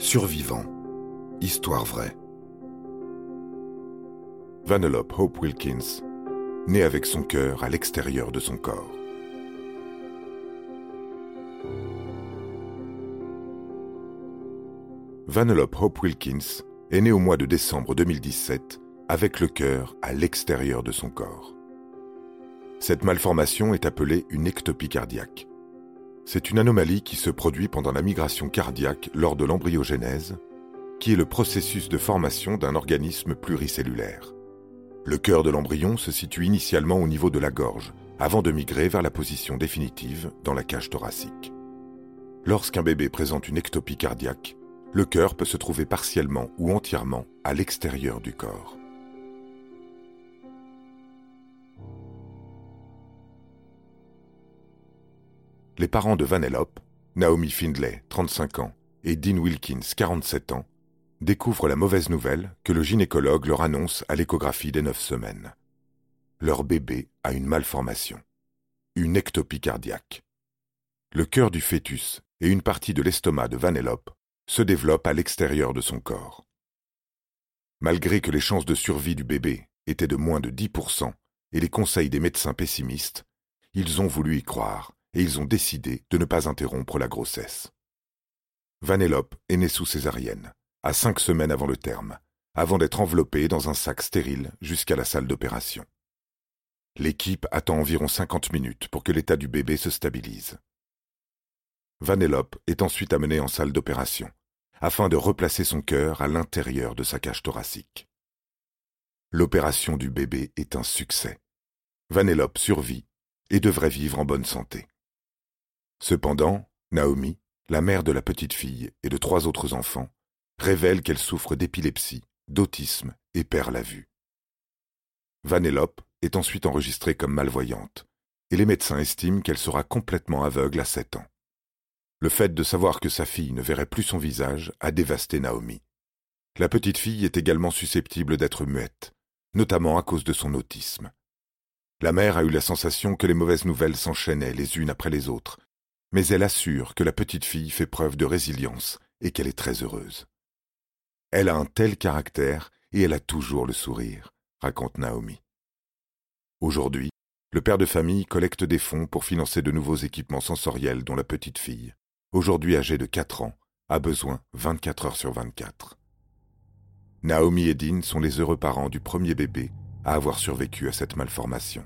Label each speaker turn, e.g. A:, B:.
A: Survivant. Histoire vraie.
B: Vanellope Hope Wilkins, née avec son cœur à l'extérieur de son corps. Vanellope Hope Wilkins est née au mois de décembre 2017 avec le cœur à l'extérieur de son corps. Cette malformation est appelée une ectopie cardiaque. C'est une anomalie qui se produit pendant la migration cardiaque lors de l'embryogénèse, qui est le processus de formation d'un organisme pluricellulaire. Le cœur de l'embryon se situe initialement au niveau de la gorge, avant de migrer vers la position définitive dans la cage thoracique. Lorsqu'un bébé présente une ectopie cardiaque, le cœur peut se trouver partiellement ou entièrement à l'extérieur du corps. Les parents de Vanellope, Naomi Findlay, 35 ans, et Dean Wilkins, 47 ans, découvrent la mauvaise nouvelle que le gynécologue leur annonce à l'échographie des neuf semaines. Leur bébé a une malformation, une ectopie cardiaque. Le cœur du fœtus et une partie de l'estomac de Vanellope se développent à l'extérieur de son corps. Malgré que les chances de survie du bébé étaient de moins de 10% et les conseils des médecins pessimistes, ils ont voulu y croire et ils ont décidé de ne pas interrompre la grossesse. Vanellope est née sous césarienne, à cinq semaines avant le terme, avant d'être enveloppée dans un sac stérile jusqu'à la salle d'opération. L'équipe attend environ 50 minutes pour que l'état du bébé se stabilise. Vanellope est ensuite amenée en salle d'opération, afin de replacer son cœur à l'intérieur de sa cage thoracique. L'opération du bébé est un succès. Vanellope survit et devrait vivre en bonne santé. Cependant, Naomi, la mère de la petite fille et de trois autres enfants, révèle qu'elle souffre d'épilepsie, d'autisme et perd la vue. Vanellope est ensuite enregistrée comme malvoyante, et les médecins estiment qu'elle sera complètement aveugle à sept ans. Le fait de savoir que sa fille ne verrait plus son visage a dévasté Naomi. La petite fille est également susceptible d'être muette, notamment à cause de son autisme. La mère a eu la sensation que les mauvaises nouvelles s'enchaînaient les unes après les autres, mais elle assure que la petite fille fait preuve de résilience et qu'elle est très heureuse. Elle a un tel caractère et elle a toujours le sourire, raconte Naomi. Aujourd'hui, le père de famille collecte des fonds pour financer de nouveaux équipements sensoriels dont la petite fille, aujourd'hui âgée de 4 ans, a besoin 24 heures sur 24. Naomi et Dean sont les heureux parents du premier bébé à avoir survécu à cette malformation.